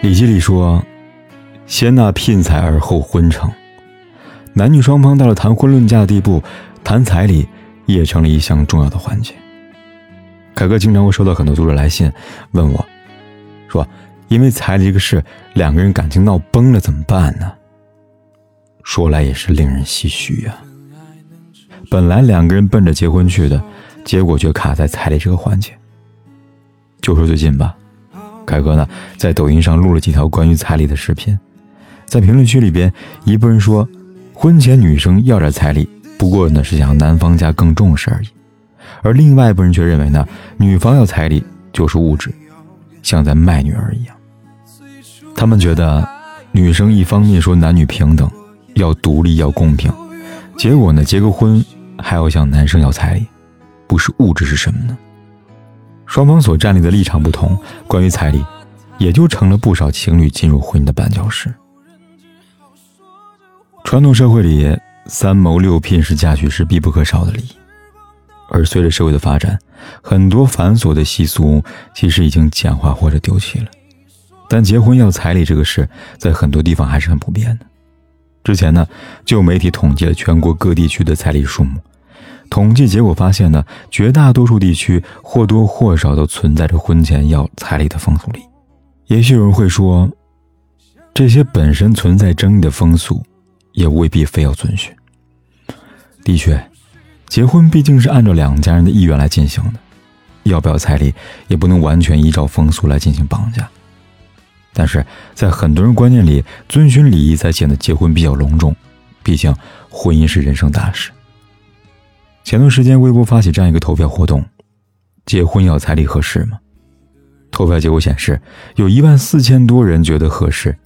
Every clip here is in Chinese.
礼记里说：“先纳聘财而后婚成。”男女双方到了谈婚论嫁的地步，谈彩礼也成了一项重要的环节。凯哥经常会收到很多读者来信，问我，说：“因为彩礼这个事，两个人感情闹崩了，怎么办呢？”说来也是令人唏嘘呀。本来两个人奔着结婚去的，结果却卡在彩礼这个环节。就说最近吧。凯哥呢，在抖音上录了几条关于彩礼的视频，在评论区里边，一部分人说，婚前女生要点彩礼，不过呢是想男方家更重视而已；而另外一部分人却认为呢，女方要彩礼就是物质，像在卖女儿一样。他们觉得，女生一方面说男女平等，要独立要公平，结果呢，结个婚还要向男生要彩礼，不是物质是什么呢？双方所站立的立场不同，关于彩礼，也就成了不少情侣进入婚姻的绊脚石。传统社会里，三谋六聘是嫁娶时必不可少的礼，而随着社会的发展，很多繁琐的习俗其实已经简化或者丢弃了。但结婚要彩礼这个事，在很多地方还是很普遍的。之前呢，就有媒体统计了全国各地区的彩礼数目。统计结果发现呢，绝大多数地区或多或少都存在着婚前要彩礼的风俗里。也许有人会说，这些本身存在争议的风俗，也未必非要遵循。的确，结婚毕竟是按照两家人的意愿来进行的，要不要彩礼也不能完全依照风俗来进行绑架。但是在很多人观念里，遵循礼仪才显得结婚比较隆重，毕竟婚姻是人生大事。前段时间，微博发起这样一个投票活动：结婚要彩礼合适吗？投票结果显示，有一万四千多人觉得合适，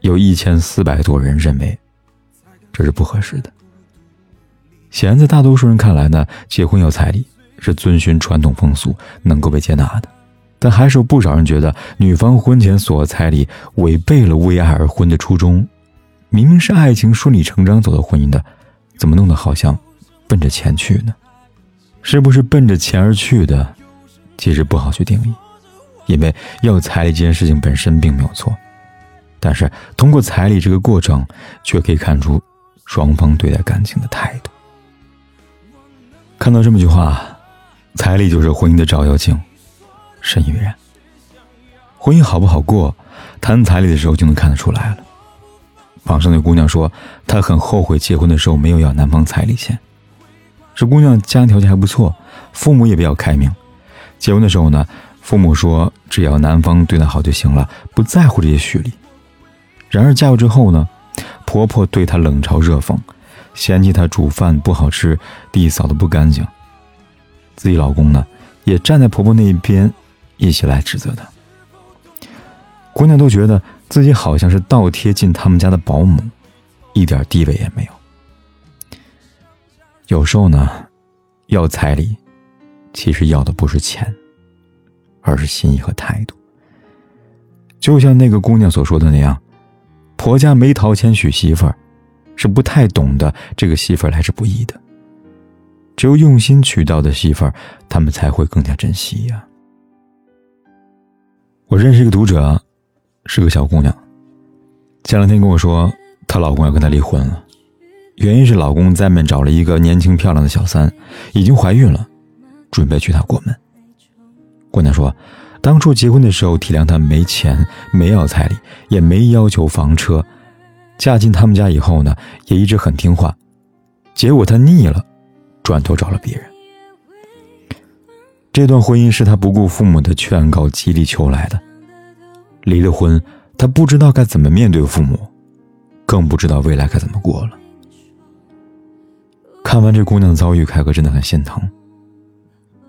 有一千四百多人认为这是不合适的。显然，在大多数人看来呢，结婚要彩礼是遵循传统风俗，能够被接纳的。但还是有不少人觉得，女方婚前索彩礼违背了为爱而婚的初衷。明明是爱情顺理成章走到婚姻的，怎么弄得好像……奔着钱去呢，是不是奔着钱而去的？其实不好去定义，因为要彩礼这件事情本身并没有错，但是通过彩礼这个过程，却可以看出双方对待感情的态度。看到这么句话，彩礼就是婚姻的照妖镜，深以为然。婚姻好不好过，谈彩礼的时候就能看得出来了。网上的姑娘说，她很后悔结婚的时候没有要男方彩礼钱。这姑娘家庭条件还不错，父母也比较开明。结婚的时候呢，父母说只要男方对她好就行了，不在乎这些虚礼。然而嫁过之后呢，婆婆对她冷嘲热讽，嫌弃她煮饭不好吃，地扫的不干净。自己老公呢，也站在婆婆那一边，一起来指责她。姑娘都觉得自己好像是倒贴进他们家的保姆，一点地位也没有。有时候呢，要彩礼，其实要的不是钱，而是心意和态度。就像那个姑娘所说的那样，婆家没掏钱娶媳妇儿，是不太懂得这个媳妇儿来之不易的。只有用心娶到的媳妇儿，他们才会更加珍惜呀。我认识一个读者，是个小姑娘，前两天跟我说，她老公要跟她离婚了。原因是老公在外找了一个年轻漂亮的小三，已经怀孕了，准备娶她过门。姑娘说，当初结婚的时候体谅她没钱，没要彩礼，也没要求房车。嫁进他们家以后呢，也一直很听话。结果她腻了，转头找了别人。这段婚姻是她不顾父母的劝告，极力求来的。离了婚，她不知道该怎么面对父母，更不知道未来该怎么过了。看完这姑娘的遭遇，凯哥真的很心疼，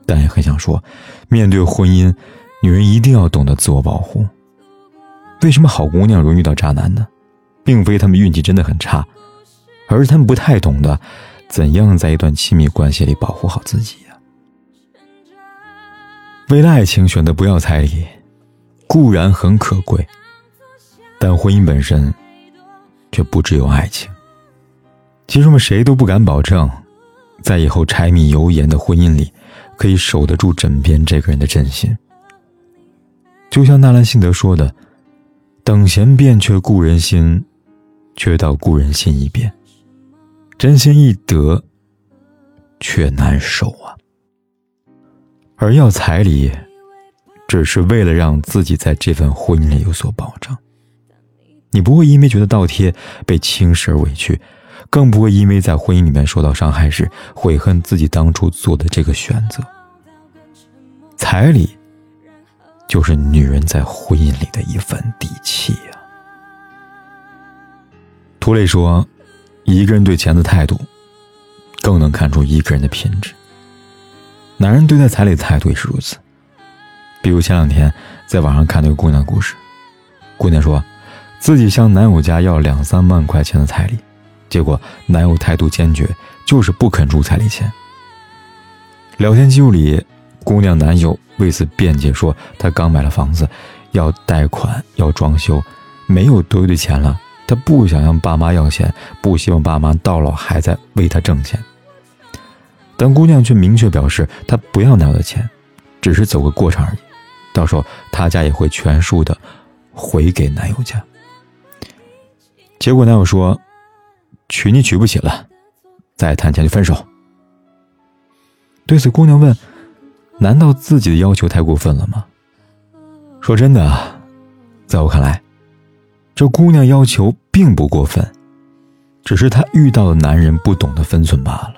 但也很想说：面对婚姻，女人一定要懂得自我保护。为什么好姑娘容易遇到渣男呢？并非他们运气真的很差，而是他们不太懂得怎样在一段亲密关系里保护好自己呀。为了爱情选择不要彩礼，固然很可贵，但婚姻本身却不只有爱情。其实我们谁都不敢保证，在以后柴米油盐的婚姻里，可以守得住枕边这个人的真心。就像纳兰性德说的：“等闲变却故人心，却道故人心已变。真心易得，却难守啊。而要彩礼，只是为了让自己在这份婚姻里有所保障。你不会因为觉得倒贴被轻视而委屈，更不会因为在婚姻里面受到伤害时悔恨自己当初做的这个选择。彩礼，就是女人在婚姻里的一份底气呀。涂磊说：“一个人对钱的态度，更能看出一个人的品质。男人对待彩礼的态度也是如此。比如前两天在网上看那个姑娘的故事，姑娘说。”自己向男友家要两三万块钱的彩礼，结果男友态度坚决，就是不肯出彩礼钱。聊天记录里，姑娘男友为此辩解说，他刚买了房子，要贷款，要装修，没有多余的钱了。他不想向爸妈要钱，不希望爸妈到老还在为他挣钱。但姑娘却明确表示，她不要男友的钱，只是走个过场而已，到时候他家也会全数的回给男友家。结果男友说：“娶你娶不起了，再谈钱就分手。”对此，姑娘问：“难道自己的要求太过分了吗？”说真的，在我看来，这姑娘要求并不过分，只是她遇到的男人不懂得分寸罢了。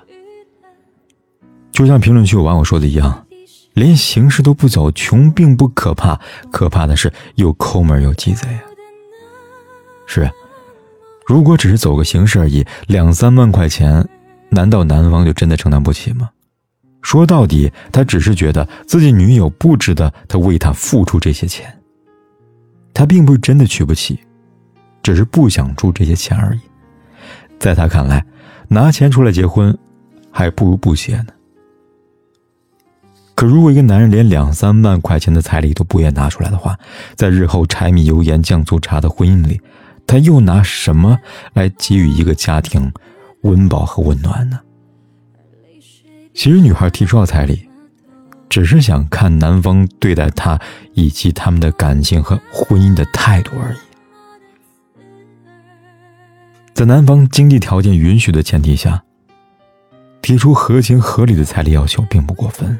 就像评论区有网友说的一样：“连形式都不走，穷并不可怕，可怕的是又抠门又鸡贼啊！”是。如果只是走个形式而已，两三万块钱，难道男方就真的承担不起吗？说到底，他只是觉得自己女友不值得他为他付出这些钱。他并不是真的娶不起，只是不想出这些钱而已。在他看来，拿钱出来结婚，还不如不结呢。可如果一个男人连两三万块钱的彩礼都不愿拿出来的话，在日后柴米油盐酱醋茶的婚姻里，他又拿什么来给予一个家庭温饱和温暖呢？其实，女孩提出要彩礼，只是想看男方对待她以及他们的感情和婚姻的态度而已。在男方经济条件允许的前提下，提出合情合理的彩礼要求并不过分。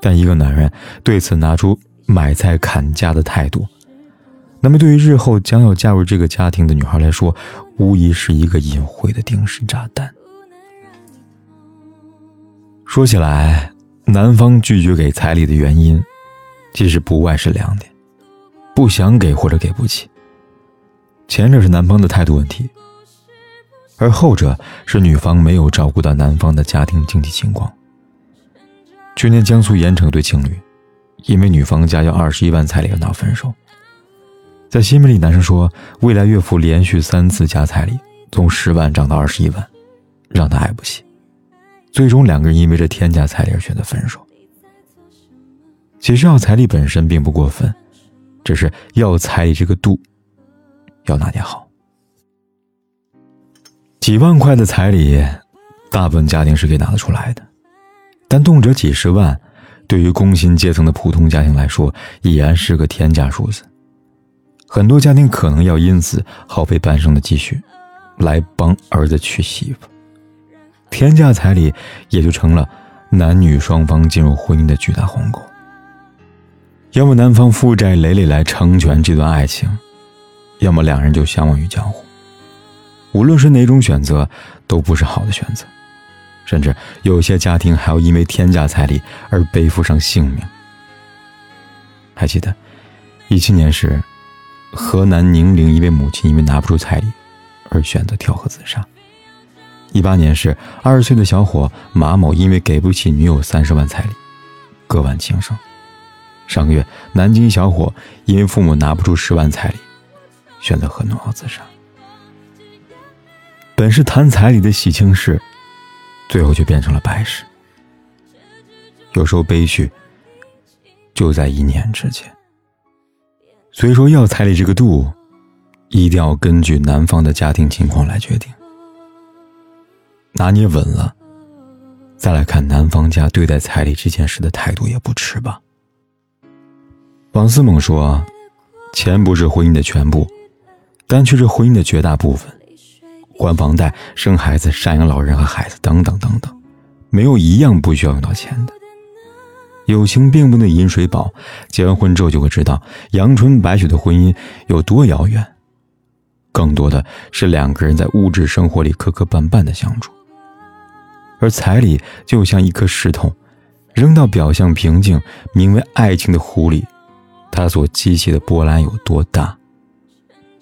但一个男人对此拿出买菜砍价的态度，那么，对于日后将要加入这个家庭的女孩来说，无疑是一个隐晦的定时炸弹。说起来，男方拒绝给彩礼的原因，其实不外是两点：不想给或者给不起。前者是男方的态度问题，而后者是女方没有照顾到男方的家庭经济情况。去年江苏盐城一对情侣，因为女方家要二十一万彩礼而闹分手。在新闻里，男生说未来岳父连续三次加彩礼，从十万涨到二十一万，让他爱不起。最终，两个人因为这天价彩礼而选择分手。其实要彩礼本身并不过分，只是要彩礼这个度要拿捏好。几万块的彩礼，大部分家庭是可以拿得出来的，但动辄几十万，对于工薪阶层的普通家庭来说，已然是个天价数字。很多家庭可能要因此耗费半生的积蓄，来帮儿子娶媳妇，天价彩礼也就成了男女双方进入婚姻的巨大鸿沟。要么男方负债累累来成全这段爱情，要么两人就相忘于江湖。无论是哪种选择，都不是好的选择，甚至有些家庭还要因为天价彩礼而背负上性命。还记得一七年时。河南宁陵一位母亲因为拿不出彩礼，而选择跳河自杀。一八年是二十岁的小伙马某因为给不起女友三十万彩礼，割腕轻生。上个月，南京小伙因为父母拿不出十万彩礼，选择喝农药自杀。本是谈彩礼的喜庆事，最后却变成了白事。有时候悲剧就在一念之间。所以说，要彩礼这个度，一定要根据男方的家庭情况来决定。拿捏稳了，再来看男方家对待彩礼这件事的态度也不迟吧。王思猛说：“钱不是婚姻的全部，但却是婚姻的绝大部分。还房贷、生孩子、赡养老人和孩子等等等等，没有一样不需要用到钱的。友情并不能饮水饱，结完婚之后就会知道阳春白雪的婚姻有多遥远。更多的是两个人在物质生活里磕磕绊绊的相处，而彩礼就像一颗石头，扔到表象平静、名为爱情的湖里，它所激起的波澜有多大，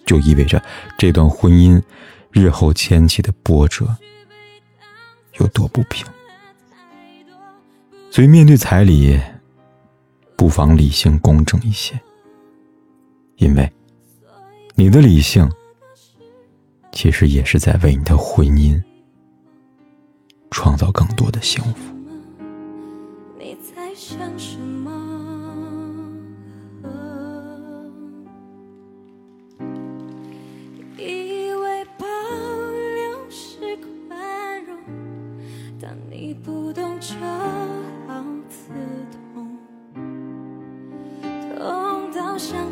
就意味着这段婚姻日后牵起的波折有多不平。所以，面对彩礼，不妨理性公正一些，因为你的理性。其实也是在为你的婚姻创造更多的幸福。痛